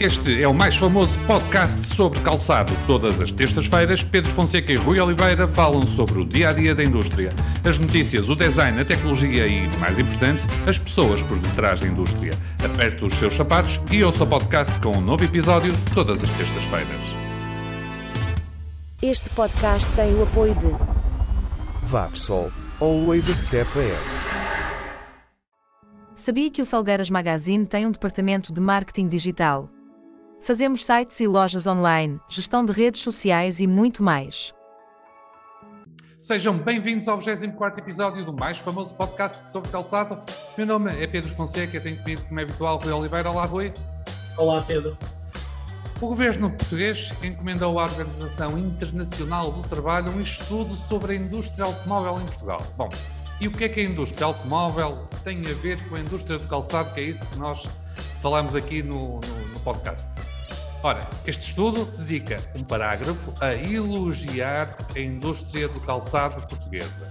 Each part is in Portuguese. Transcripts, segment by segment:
Este é o mais famoso podcast sobre calçado. Todas as terças-feiras, Pedro Fonseca e Rui Oliveira falam sobre o dia a dia da indústria, as notícias, o design, a tecnologia e, mais importante, as pessoas por detrás da indústria. Aperte os seus sapatos e ouça o podcast com um novo episódio todas as terças-feiras. Este podcast tem o apoio de Vapsol, always a step ahead. Sabia que o Felgueiras Magazine tem um departamento de marketing digital? Fazemos sites e lojas online, gestão de redes sociais e muito mais. Sejam bem-vindos ao 24 episódio do mais famoso podcast sobre calçado. Meu nome é Pedro Fonseca, tenho comigo, como é habitual, Rui Oliveira. Olá, Rui. Olá, Pedro. O governo português encomendou à Organização Internacional do Trabalho um estudo sobre a indústria automóvel em Portugal. Bom, e o que é que a indústria automóvel tem a ver com a indústria do calçado, que é isso que nós falamos aqui no, no, no podcast? Ora, este estudo dedica um parágrafo a elogiar a indústria do calçado portuguesa.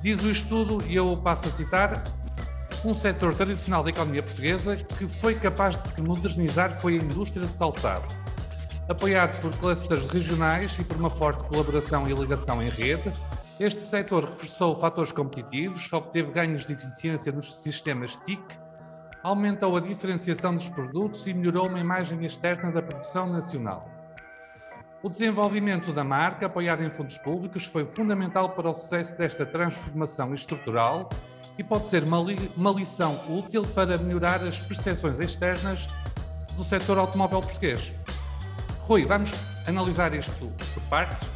Diz o estudo, e eu passo a citar, um setor tradicional da economia portuguesa que foi capaz de se modernizar foi a indústria do calçado. Apoiado por clusters regionais e por uma forte colaboração e ligação em rede, este setor reforçou fatores competitivos, obteve ganhos de eficiência nos sistemas TIC aumentou a diferenciação dos produtos e melhorou uma imagem externa da produção nacional. O desenvolvimento da marca, apoiado em fundos públicos, foi fundamental para o sucesso desta transformação estrutural e pode ser uma, li uma lição útil para melhorar as percepções externas do setor automóvel português. Rui, vamos analisar isto por partes.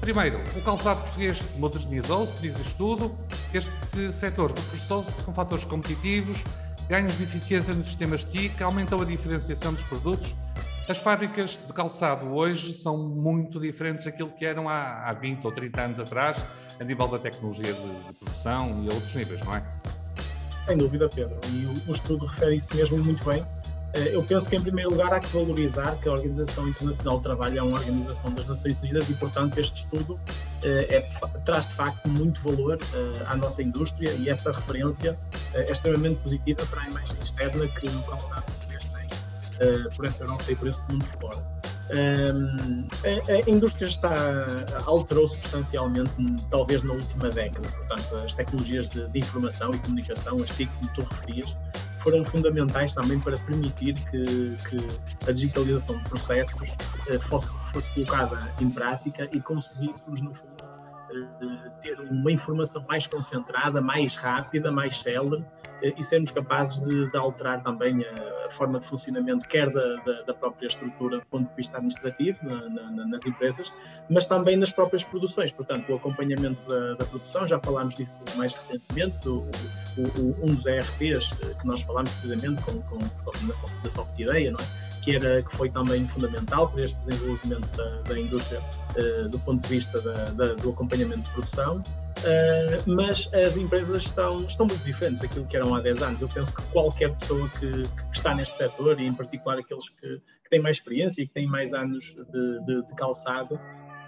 Primeiro, o calçado português modernizou-se, diz o estudo. Este setor reforçou-se com fatores competitivos, ganhos de eficiência nos sistemas TIC, aumentou a diferenciação dos produtos. As fábricas de calçado hoje são muito diferentes daquilo que eram há, há 20 ou 30 anos atrás, a nível da tecnologia de, de produção e outros níveis, não é? Sem dúvida, Pedro. E o, o estudo refere isso mesmo muito bem. Eh, eu penso que, em primeiro lugar, há que valorizar que a Organização Internacional do Trabalho é uma organização das Nações Unidas e, portanto, este estudo é, traz de facto muito valor à nossa indústria e essa referência é extremamente positiva para a imagem externa que o calçado português tem por essa Europa e por esse mundo fora. Um, a, a, indústria está alterou substancialmente, talvez na última década. Portanto, as tecnologias de, de informação e comunicação, as TIC, como tu referias, foram fundamentais também para permitir que, que a digitalização de processos uh, fosse, fosse colocada em prática e conseguíssemos, no fundo, ter uma informação mais concentrada, mais rápida, mais célere uh, e sermos capazes de, de alterar também a forma de funcionamento, quer da, da, da, própria estrutura do ponto de vista administrativo na, na, nas empresas, mas também nas próprias produções. Portanto, o acompanhamento da, da produção, já falámos disso mais recentemente, o, o, um dos ERPs eh, que nós falámos precisamente com, com, com da Soft Ideia, não é? Que, era, que foi também fundamental para este desenvolvimento da, da indústria uh, do ponto de vista da, da, do acompanhamento de produção. Uh, mas as empresas estão, estão muito diferentes daquilo que eram há 10 anos. Eu penso que qualquer pessoa que, que está neste setor, e em particular aqueles que, que, têm mais experiência e que têm mais anos de, de, de calçado,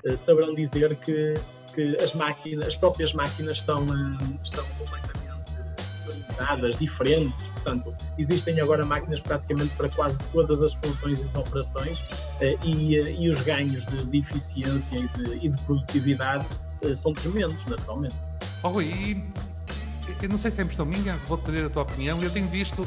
uh, saberão dizer que, que as máquinas, as próprias máquinas estão, estão completamente organizadas, diferentes. Portanto, existem agora máquinas praticamente para quase todas as funções e as operações e, e os ganhos de, de eficiência e de, e de produtividade eh, são tremendos, naturalmente. Oh, Rui, e eu não sei se é impressão minha, vou-te pedir a tua opinião. Eu tenho visto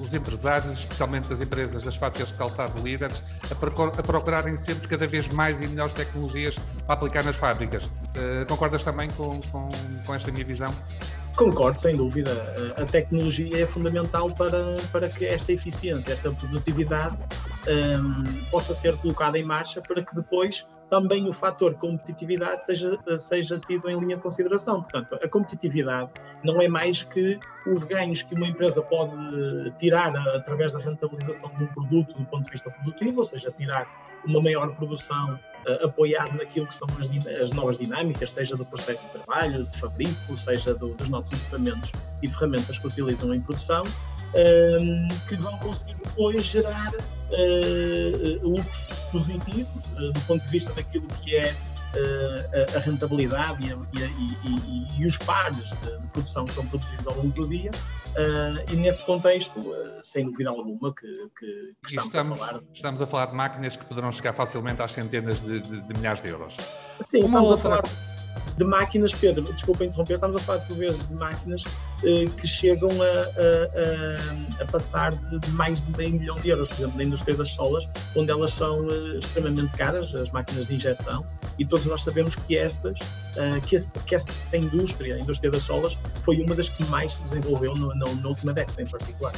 os empresários, especialmente das empresas, das fábricas de calçado líderes, a, procurarem sempre cada vez mais e melhores tecnologias para aplicar nas fábricas. Uh, concordas também com, com, com esta minha visão? Concordo, sem dúvida. A tecnologia é fundamental para, para que esta eficiência, esta produtividade um, possa ser colocada em marcha para que depois também o fator competitividade seja, seja tido em linha de consideração. Portanto, a competitividade não é mais que os ganhos que uma empresa pode tirar através da rentabilização de um produto do ponto de vista produtivo, ou seja, tirar uma maior produção uh, apoiado naquilo que são as, as, novas dinâmicas, seja do processo de trabalho, de fabrico, seja do, dos novos equipamentos e ferramentas que utilizam em produção, uh, que vão conseguir depois gerar uh, lucros positivos uh, do ponto de vista daquilo que é uh, a rentabilidade e, a, e, e, e, os pares de, de, produção que são produzidos ao longo do dia. E nesse contexto, sem dúvida alguma, que, que, que estamos, estamos, a falar. Estamos a falar de máquinas que poderão chegar facilmente às centenas de, de, de milhares de euros. Sim, Uma outra de máquinas, Pedro, desculpa interromper, estamos a falar por vezes de máquinas eh, que chegam a, a, a, passar de, de, mais de meio milhão de euros, por exemplo, na indústria das solas, onde elas são eh, extremamente caras, as máquinas de injeção, e todos nós sabemos que essas, eh, que, esse, que esta indústria, a indústria das solas, foi uma das que mais se desenvolveu no, no, na última década em particular.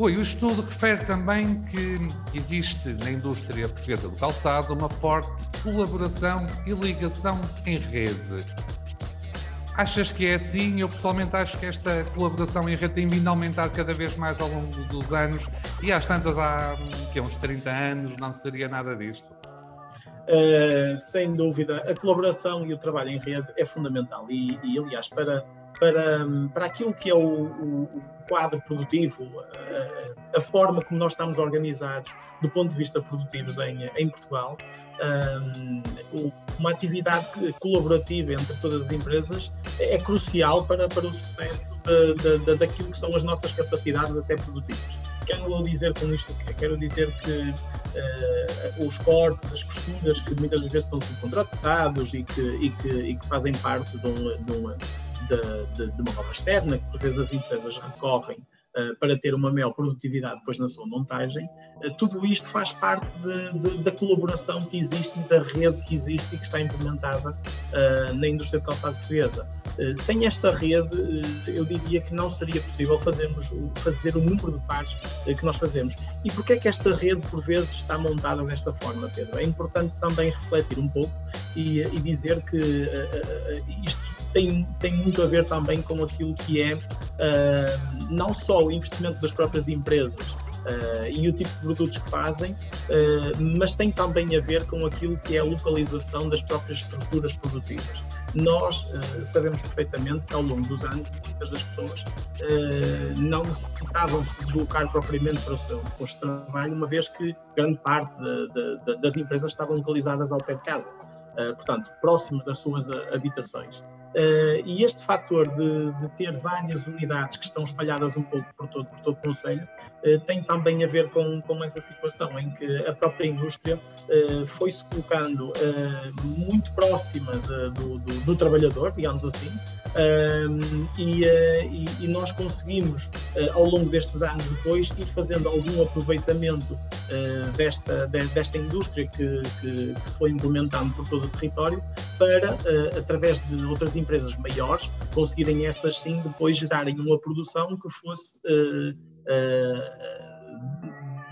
Oi, o estudo refere também que existe na indústria portuguesa do calçado uma forte colaboração e ligação em rede. Achas que é assim? Eu pessoalmente acho que esta colaboração em rede tem vindo a aumentar cada vez mais ao longo dos anos e às tantas há que, uns 30 anos não seria nada disto. Uh, sem dúvida, a colaboração e o trabalho em rede é fundamental e, e aliás, para, para, para aquilo que é o, o quadro produtivo, a, a, forma como nós estamos organizados do ponto de vista produtivo em, em Portugal, um, uma atividade colaborativa entre todas as empresas é, é crucial para, para o sucesso de, de, daquilo que são as nossas capacidades até produtivas. Quero dizer com isto que quero dizer que uh, os cortes, as costuras que muitas vezes são subcontratados e que, e que, e que fazem parte de, um, de, uma, de, de, uma obra externa, que por vezes as empresas recorrem uh, para ter uma maior produtividade depois na sua montagem, uh, tudo isto faz parte de, da colaboração que existe e da rede que existe e que está implementada na indústria de calçado portuguesa. Eh, sem esta rede, eh, eu diria que não seria possível fazermos, fazer o número de pares eh, que nós fazemos. E porquê é que esta rede, por vezes, está montada desta forma, Pedro? É importante também refletir um pouco e, e dizer que uh, isto tem, tem muito a ver também com aquilo que é uh, não só o investimento das próprias empresas, Uh, e o tipo de produtos que fazem, uh, mas tem também a ver com aquilo que é a localização das próprias estruturas produtivas nós uh, sabemos perfeitamente que ao longo dos anos muitas das pessoas uh, não necessitavam se deslocar propriamente para o seu posto de trabalho, uma vez que grande parte de, de, de, das empresas estavam localizadas ao pé de casa, uh, portanto, próximo das suas habitações. Uh, e este fator de, de, ter várias unidades que estão espalhadas um pouco por todo, por todo o Conselho uh, tem também a ver com, com essa situação em que a própria indústria uh, foi-se colocando muito próxima de, do, do, do, trabalhador, digamos assim, e, e, e, nós conseguimos, ao longo destes anos depois, ir fazendo algum aproveitamento desta, de, desta indústria que, que, que, se foi implementando por todo o território para, através de outras empresas maiores conseguirem essas sim depois gerarem uma produção que fosse uh, uh,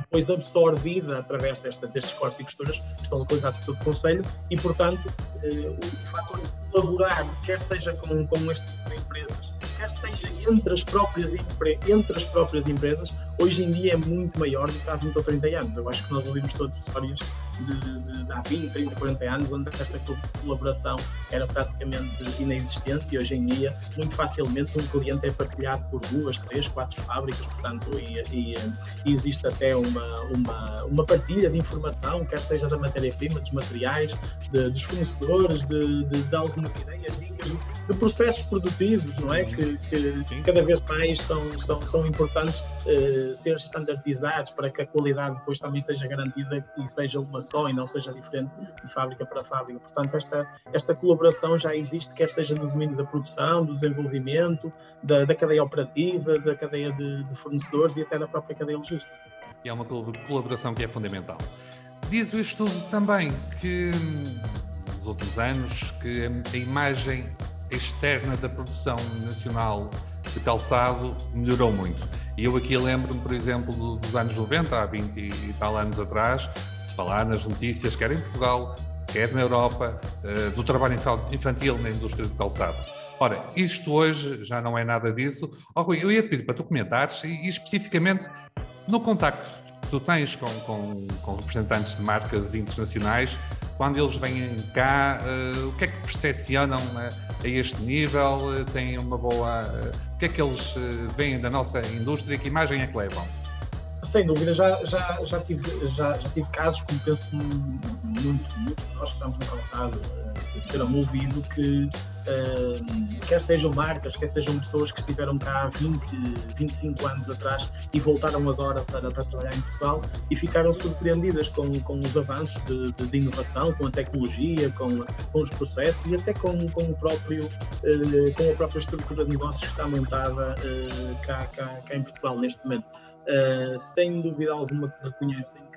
depois absorvida através destas, destes cortes e costuras que estão localizados por todo o Conselho e, portanto, uh, o fator de colaborar, quer seja com, com este tipo de empresas, quer seja entre as próprias, entre as próprias empresas, hoje em dia é muito maior do que há 20 ou 30 anos. Eu acho que nós ouvimos todas histórias de, de, de há 20, 30, 40 anos, onde esta colaboração era praticamente inexistente e hoje em dia, muito facilmente, um cliente é partilhado por duas, três, quatro fábricas, portanto, e, e, e existe até uma, uma, uma partilha de informação, quer seja da matéria-prima, dos materiais, de, dos fornecedores, de, de, de algumas ideias, dicas, de processos produtivos, não é? Que, que cada vez mais são, são, são importantes uh, ser standardizados para que a qualidade depois também seja garantida e seja uma só e não seja diferente de fábrica para fábrica. Portanto, esta, esta colaboração já existe, quer seja no domínio da produção, do desenvolvimento, da, da cadeia operativa, da cadeia de, de fornecedores e até da própria cadeia logística. E é uma colaboração que é fundamental. Diz o estudo também que nos últimos anos que a imagem externa da produção nacional de calçado melhorou muito. E eu aqui lembro-me, por exemplo, dos anos 90, há 20 e tal anos atrás, se falar nas notícias, quer em Portugal, quer na Europa, eh, do trabalho infantil na indústria de calçado. Ora, isto hoje já não é nada disso. Oh, Rui, eu ia pedir para tu comentares, e, especificamente no contacto tu tens com, com, com representantes de marcas internacionais, quando eles vêm cá, uh, o que é que percepcionam uh, a este nível? Uh, têm uma boa. o que é que eles veem da nossa indústria? Que imagem é que levam? Sem dúvida, já, já, já, tive, já, já tive casos, como penso muito, muitos de nós que estamos no calçado, uh, terão ouvido que uh, quer sejam marcas, quer sejam pessoas que estiveram cá há 20, 25 anos atrás e voltaram agora para, para trabalhar em Portugal e ficaram surpreendidas com, com os avanços de, de, de inovação, com a tecnologia, com, com os processos e até com, com, o próprio, uh, com a própria estrutura de negócios que está montada uh, cá, cá, cá, em Portugal neste momento. Uh, sem dúvida alguma que reconhecem que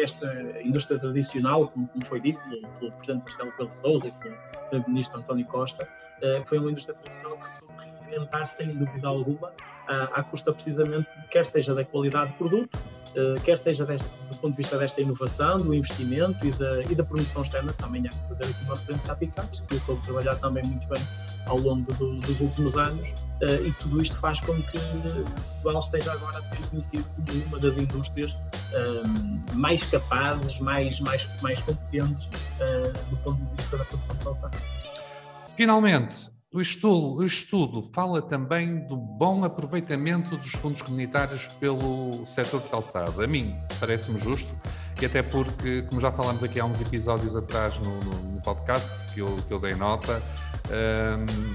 que esta indústria tradicional, como, como foi dito pelo, Presidente Marcelo Pelo Souza e pelo, pelo Ministro António Costa, uh, foi uma indústria tradicional que se reinventar sem dúvida alguma, uh, à custa precisamente de quer seja da qualidade do produto, uh, quer seja deste, do ponto de vista desta inovação, do investimento e da, e da promoção externa, também há que fazer aqui uma referência à Picaps, que eu soube trabalhar também muito bem ao longo do, dos últimos anos, uh, e tudo isto faz com que Portugal esteja agora a ser conhecido como uma das indústrias uh, mais capazes, mais, mais, mais competentes do ponto de vista da produção de. Finalmente, o estudo, o estudo, fala também do bom aproveitamento dos fundos comunitários pelo setor de calçado. A mim parece-me justo, e até porque, como já falámos aqui há uns episódios atrás no, no, no podcast, que eu, que eu dei nota, um,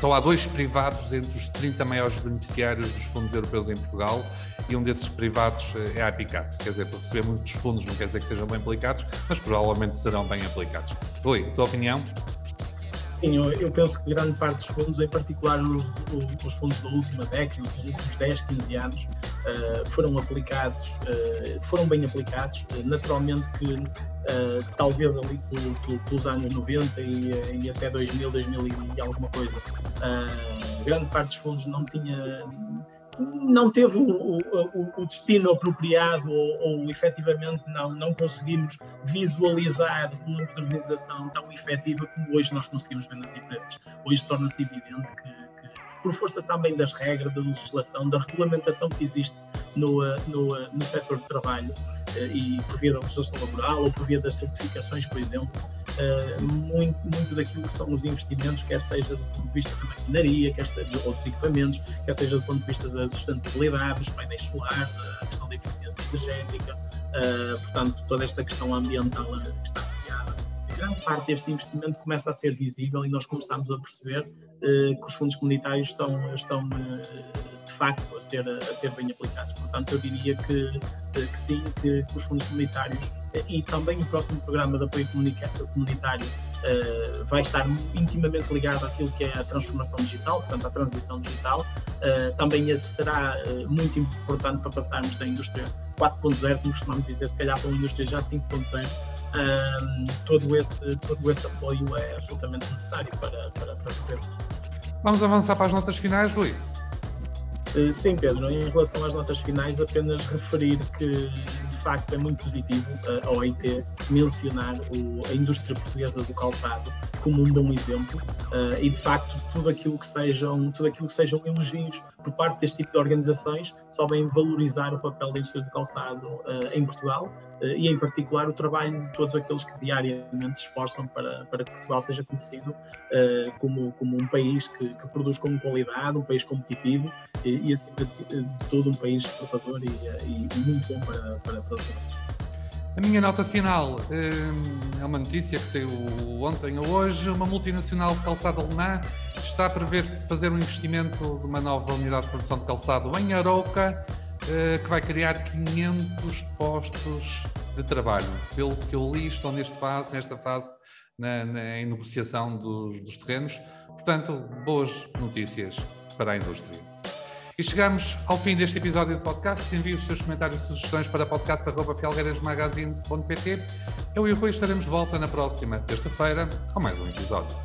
só há dois privados entre os 30 maiores beneficiários dos fundos europeus em Portugal e um desses privados eh, é a Apicaps. Quer dizer, por receber muitos fundos não quer dizer que sejam bem aplicados, mas provavelmente serão bem aplicados. Rui, tua opinião? Sim, eu, eu, penso que grande parte dos fundos, em particular os, os fundos da última década, dos últimos 10, 15 anos, uh, foram aplicados, uh, foram bem aplicados. Uh, naturalmente que talvez ali pelos anos 90 e, e, até 2000, 2000 e alguma coisa, grande parte dos fundos não tinha não teve o, o, o destino apropriado ou, ou efetivamente não, não conseguimos visualizar uma modernização tão efetiva como hoje nós conseguimos ver nas empresas. Hoje torna-se evidente que, por força também das regras, da legislação, da regulamentação que existe no, no, no setor de trabalho, eh, e por via da legislação laboral ou por via das certificações, por exemplo, muito, muito daquilo que são os investimentos, quer seja do ponto de vista da maquinaria, quer seja de outros equipamentos, quer seja do ponto de vista da sustentabilidade, dos painéis solares, a questão da eficiência energética, portanto, toda esta questão ambiental que está associada. Grande parte deste investimento começa a ser visível e nós começamos a perceber uh, que os fundos comunitários estão, estão de facto a ser, a ser bem aplicados. Portanto, eu diria que, que sim, que, que os fundos comunitários e também o próximo programa de apoio comunitário vai estar intimamente ligado àquilo que é a transformação digital, portanto, a transição digital. Também esse será muito importante para passarmos da indústria 4.0, como costumamos dizer, se calhar para uma indústria já 5.0. todo, esse, todo esse apoio é absolutamente necessário para, para, para poder. Vamos avançar para as notas finais, Rui. Sim, Pedro, em relação às notas finais, apenas referir que de facto é muito positivo a OIT mencionar o, a indústria portuguesa do calçado como um bom exemplo uh, e de facto tudo aquilo que sejam tudo aquilo que sejam elogios por parte deste tipo de organizações só vem valorizar o papel da indústria do calçado uh, em Portugal uh, e em particular o trabalho de todos aqueles que diariamente se esforçam para, para que Portugal seja conhecido como, como um país que, que, produz com qualidade, um país competitivo e, e de, de todo um país exportador e, e, e muito bom para, para, para os negócios. A minha nota final hum, é uma notícia que saiu ontem ou hoje. Uma multinacional de calçado alemã está a prever fazer um investimento de uma nova unidade de produção de calçado em Arouca, eh, que vai criar 500 postos de trabalho. Pelo que eu li, estou neste fase, nesta fase na, na, em negociação dos, dos terrenos. Portanto, boas notícias para a indústria. E chegamos ao fim deste episódio do podcast. Envie os seus comentários e sugestões para podcast.felgueirasmagazine.pt. Eu e o Rui estaremos de volta na próxima terça-feira com mais um episódio.